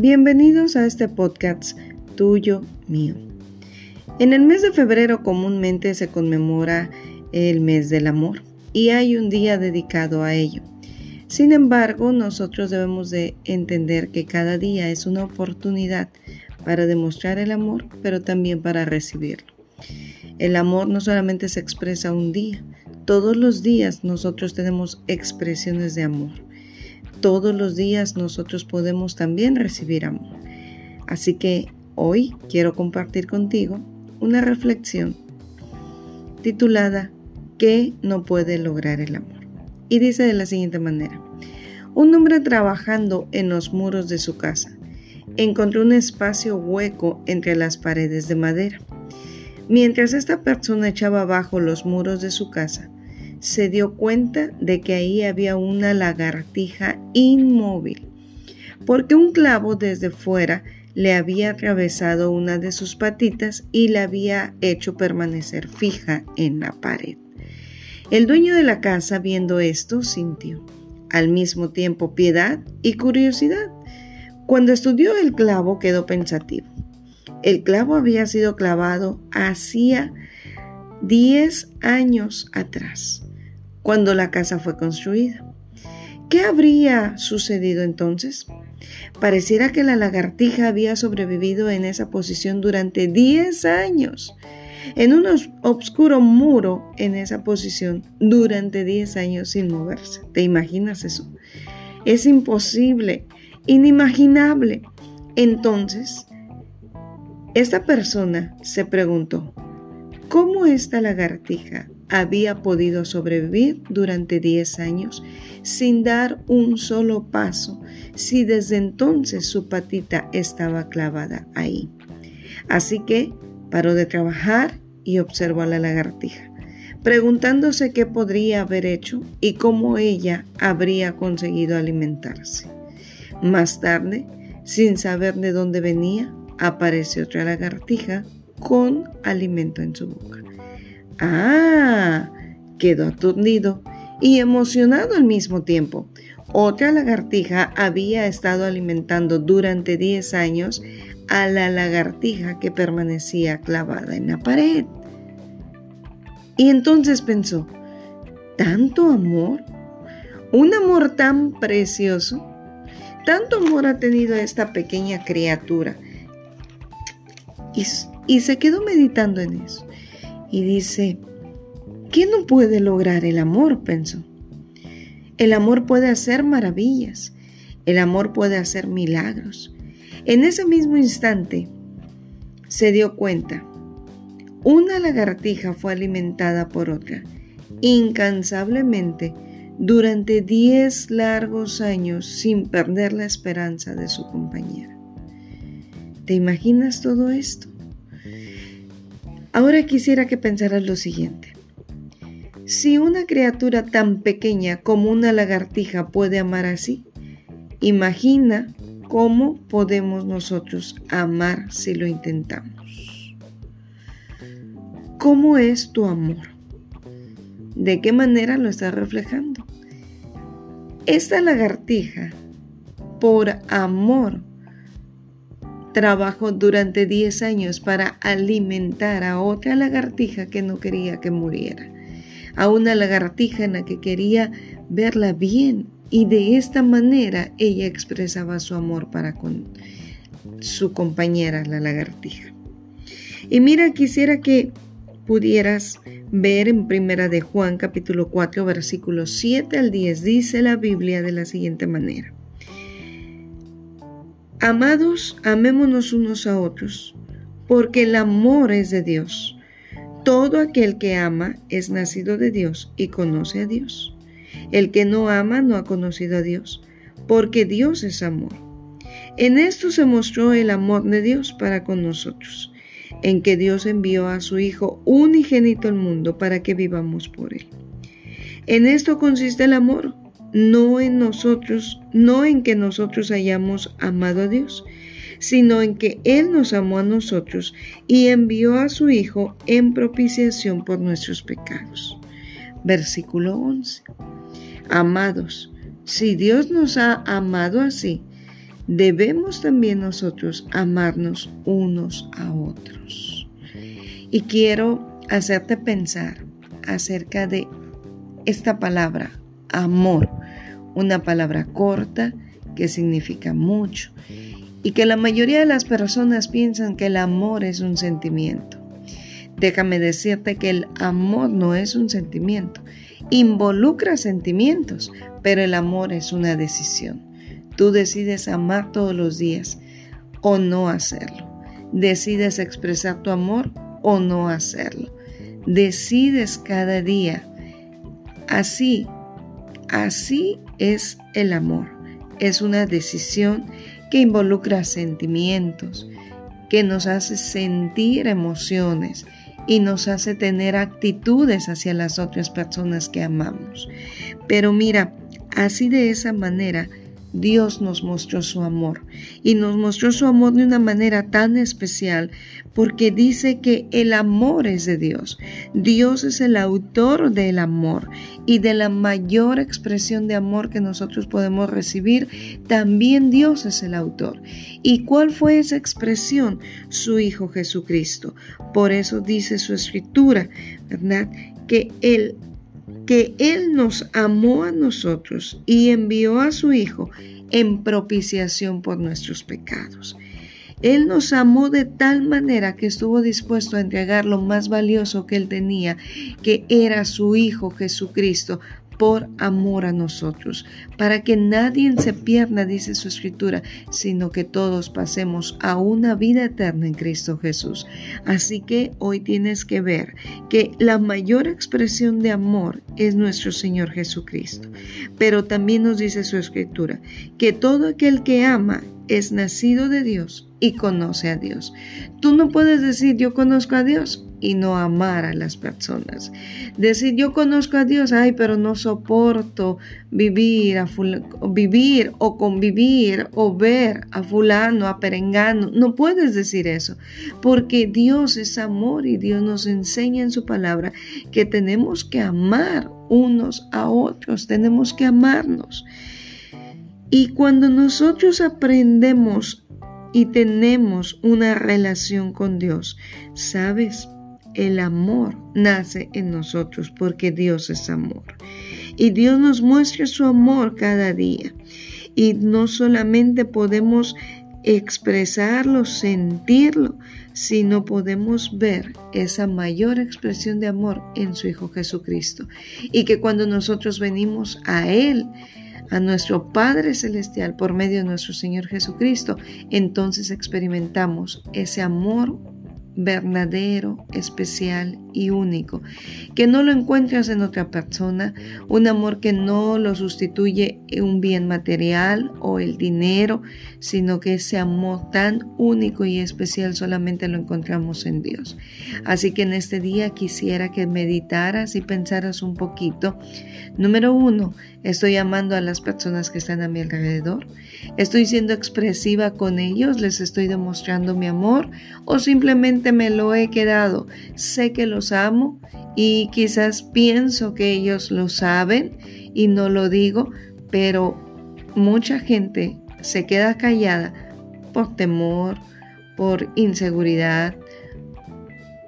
Bienvenidos a este podcast tuyo, mío. En el mes de febrero comúnmente se conmemora el mes del amor y hay un día dedicado a ello. Sin embargo, nosotros debemos de entender que cada día es una oportunidad para demostrar el amor, pero también para recibirlo. El amor no solamente se expresa un día, todos los días nosotros tenemos expresiones de amor. Todos los días nosotros podemos también recibir amor. Así que hoy quiero compartir contigo una reflexión titulada ¿Qué no puede lograr el amor? Y dice de la siguiente manera. Un hombre trabajando en los muros de su casa encontró un espacio hueco entre las paredes de madera. Mientras esta persona echaba abajo los muros de su casa, se dio cuenta de que ahí había una lagartija inmóvil, porque un clavo desde fuera le había atravesado una de sus patitas y la había hecho permanecer fija en la pared. El dueño de la casa, viendo esto, sintió al mismo tiempo piedad y curiosidad. Cuando estudió el clavo quedó pensativo. El clavo había sido clavado hacía 10 años atrás cuando la casa fue construida. ¿Qué habría sucedido entonces? Pareciera que la lagartija había sobrevivido en esa posición durante 10 años, en un oscuro muro en esa posición durante 10 años sin moverse. ¿Te imaginas eso? Es imposible, inimaginable. Entonces, esta persona se preguntó, ¿cómo esta lagartija había podido sobrevivir durante 10 años sin dar un solo paso si desde entonces su patita estaba clavada ahí. Así que paró de trabajar y observó a la lagartija, preguntándose qué podría haber hecho y cómo ella habría conseguido alimentarse. Más tarde, sin saber de dónde venía, apareció otra lagartija con alimento en su boca. Ah, quedó aturdido y emocionado al mismo tiempo. Otra lagartija había estado alimentando durante 10 años a la lagartija que permanecía clavada en la pared. Y entonces pensó, ¿tanto amor? ¿Un amor tan precioso? Tanto amor ha tenido esta pequeña criatura. Y, y se quedó meditando en eso y dice, ¿qué no puede lograr el amor? pensó. El amor puede hacer maravillas, el amor puede hacer milagros. En ese mismo instante se dio cuenta, una lagartija fue alimentada por otra, incansablemente, durante diez largos años sin perder la esperanza de su compañera. ¿Te imaginas todo esto? Ahora quisiera que pensaras lo siguiente. Si una criatura tan pequeña como una lagartija puede amar así, imagina cómo podemos nosotros amar si lo intentamos. ¿Cómo es tu amor? ¿De qué manera lo estás reflejando? Esta lagartija, por amor, trabajó durante 10 años para alimentar a otra lagartija que no quería que muriera, a una lagartija en la que quería verla bien y de esta manera ella expresaba su amor para con su compañera, la lagartija. Y mira, quisiera que pudieras ver en Primera de Juan capítulo 4 versículos 7 al 10 dice la Biblia de la siguiente manera. Amados, amémonos unos a otros, porque el amor es de Dios. Todo aquel que ama es nacido de Dios y conoce a Dios. El que no ama no ha conocido a Dios, porque Dios es amor. En esto se mostró el amor de Dios para con nosotros, en que Dios envió a su Hijo unigénito al mundo para que vivamos por él. En esto consiste el amor no en nosotros, no en que nosotros hayamos amado a Dios, sino en que Él nos amó a nosotros y envió a su Hijo en propiciación por nuestros pecados. Versículo 11. Amados, si Dios nos ha amado así, debemos también nosotros amarnos unos a otros. Y quiero hacerte pensar acerca de esta palabra, amor, una palabra corta que significa mucho y que la mayoría de las personas piensan que el amor es un sentimiento. Déjame decirte que el amor no es un sentimiento, involucra sentimientos, pero el amor es una decisión. Tú decides amar todos los días o no hacerlo. Decides expresar tu amor o no hacerlo. Decides cada día. Así, así es el amor. Es una decisión que involucra sentimientos, que nos hace sentir emociones y nos hace tener actitudes hacia las otras personas que amamos. Pero mira, así de esa manera Dios nos mostró su amor y nos mostró su amor de una manera tan especial porque dice que el amor es de Dios. Dios es el autor del amor y de la mayor expresión de amor que nosotros podemos recibir, también Dios es el autor. ¿Y cuál fue esa expresión? Su Hijo Jesucristo. Por eso dice su escritura, ¿verdad? Que Él que Él nos amó a nosotros y envió a su Hijo en propiciación por nuestros pecados. Él nos amó de tal manera que estuvo dispuesto a entregar lo más valioso que Él tenía, que era su Hijo Jesucristo, por amor a nosotros, para que nadie se pierda, dice su escritura, sino que todos pasemos a una vida eterna en Cristo Jesús. Así que hoy tienes que ver que la mayor expresión de amor es nuestro Señor Jesucristo. Pero también nos dice su escritura, que todo aquel que ama es nacido de Dios y conoce a Dios. Tú no puedes decir yo conozco a Dios y no amar a las personas. Decir yo conozco a Dios, ay, pero no soporto vivir, a vivir o convivir o ver a fulano, a perengano. No puedes decir eso, porque Dios es amor y Dios nos enseña en su palabra que tenemos que amar unos a otros, tenemos que amarnos. Y cuando nosotros aprendemos y tenemos una relación con Dios, ¿sabes? El amor nace en nosotros porque Dios es amor. Y Dios nos muestra su amor cada día. Y no solamente podemos expresarlo, sentirlo, sino podemos ver esa mayor expresión de amor en su Hijo Jesucristo. Y que cuando nosotros venimos a Él, a nuestro Padre Celestial por medio de nuestro Señor Jesucristo, entonces experimentamos ese amor verdadero, especial y único, que no lo encuentras en otra persona, un amor que no lo sustituye un bien material o el dinero, sino que ese amor tan único y especial solamente lo encontramos en Dios. Así que en este día quisiera que meditaras y pensaras un poquito. Número uno, estoy amando a las personas que están a mi alrededor, estoy siendo expresiva con ellos, les estoy demostrando mi amor o simplemente me lo he quedado. Sé que amo y quizás pienso que ellos lo saben y no lo digo, pero mucha gente se queda callada por temor, por inseguridad,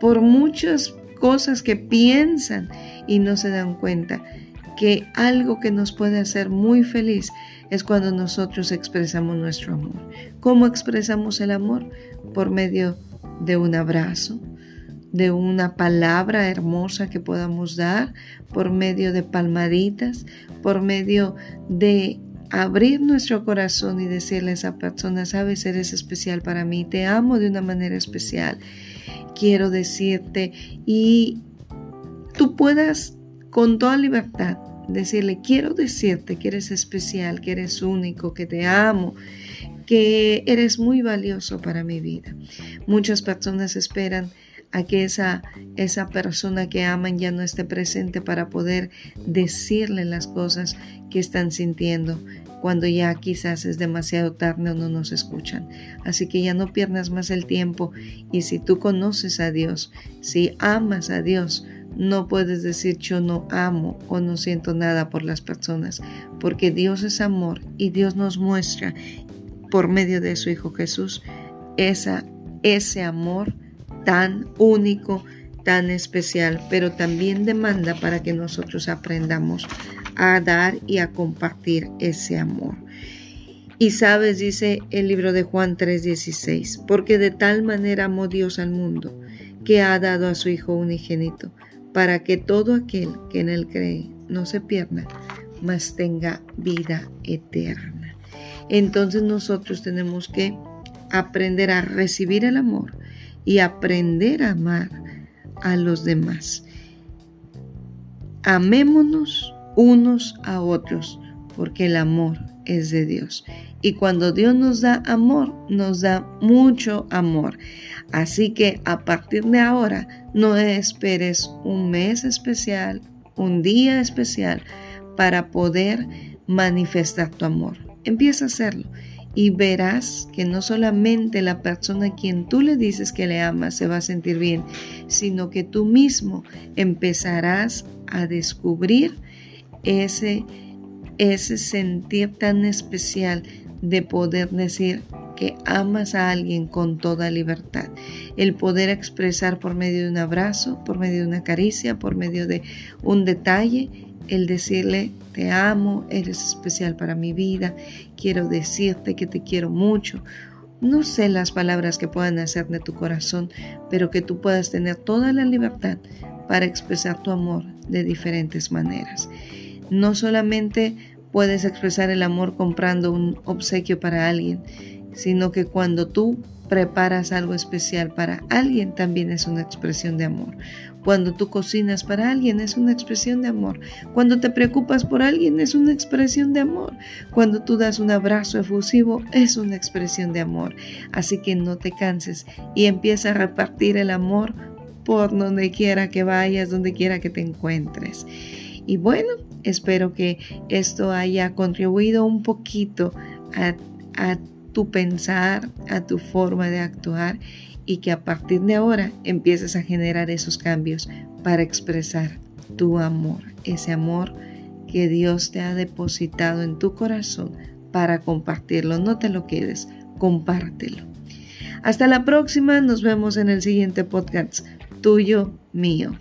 por muchas cosas que piensan y no se dan cuenta que algo que nos puede hacer muy feliz es cuando nosotros expresamos nuestro amor. ¿Cómo expresamos el amor? Por medio de un abrazo, de una palabra hermosa que podamos dar por medio de palmaditas, por medio de abrir nuestro corazón y decirle a esa persona, sabes, eres especial para mí, te amo de una manera especial. Quiero decirte y tú puedas con toda libertad decirle, quiero decirte que eres especial, que eres único, que te amo, que eres muy valioso para mi vida. Muchas personas esperan a que esa, esa persona que aman ya no esté presente para poder decirle las cosas que están sintiendo cuando ya quizás es demasiado tarde o no nos escuchan. Así que ya no pierdas más el tiempo y si tú conoces a Dios, si amas a Dios, no puedes decir yo no amo o no siento nada por las personas, porque Dios es amor y Dios nos muestra por medio de su Hijo Jesús esa, ese amor tan único, tan especial, pero también demanda para que nosotros aprendamos a dar y a compartir ese amor. Y sabes, dice el libro de Juan 3:16, porque de tal manera amó Dios al mundo, que ha dado a su Hijo unigénito, para que todo aquel que en él cree no se pierda, mas tenga vida eterna. Entonces nosotros tenemos que aprender a recibir el amor y aprender a amar a los demás. Amémonos unos a otros, porque el amor es de Dios. Y cuando Dios nos da amor, nos da mucho amor. Así que a partir de ahora, no esperes un mes especial, un día especial para poder manifestar tu amor. Empieza a hacerlo y verás que no solamente la persona a quien tú le dices que le amas se va a sentir bien, sino que tú mismo empezarás a descubrir ese, ese sentir tan especial de poder decir que amas a alguien con toda libertad. El poder expresar por medio de un abrazo, por medio de una caricia, por medio de un detalle, el decirle te amo, eres especial para mi vida, quiero decirte que te quiero mucho. No sé las palabras que puedan hacer de tu corazón, pero que tú puedas tener toda la libertad para expresar tu amor de diferentes maneras. No solamente puedes expresar el amor comprando un obsequio para alguien, sino que cuando tú preparas algo especial para alguien también es una expresión de amor. Cuando tú cocinas para alguien es una expresión de amor. Cuando te preocupas por alguien es una expresión de amor. Cuando tú das un abrazo efusivo es una expresión de amor. Así que no te canses y empieza a repartir el amor por donde quiera que vayas, donde quiera que te encuentres. Y bueno, espero que esto haya contribuido un poquito a, a tu pensar, a tu forma de actuar y que a partir de ahora empieces a generar esos cambios para expresar tu amor, ese amor que Dios te ha depositado en tu corazón para compartirlo. No te lo quedes, compártelo. Hasta la próxima, nos vemos en el siguiente podcast, tuyo, mío.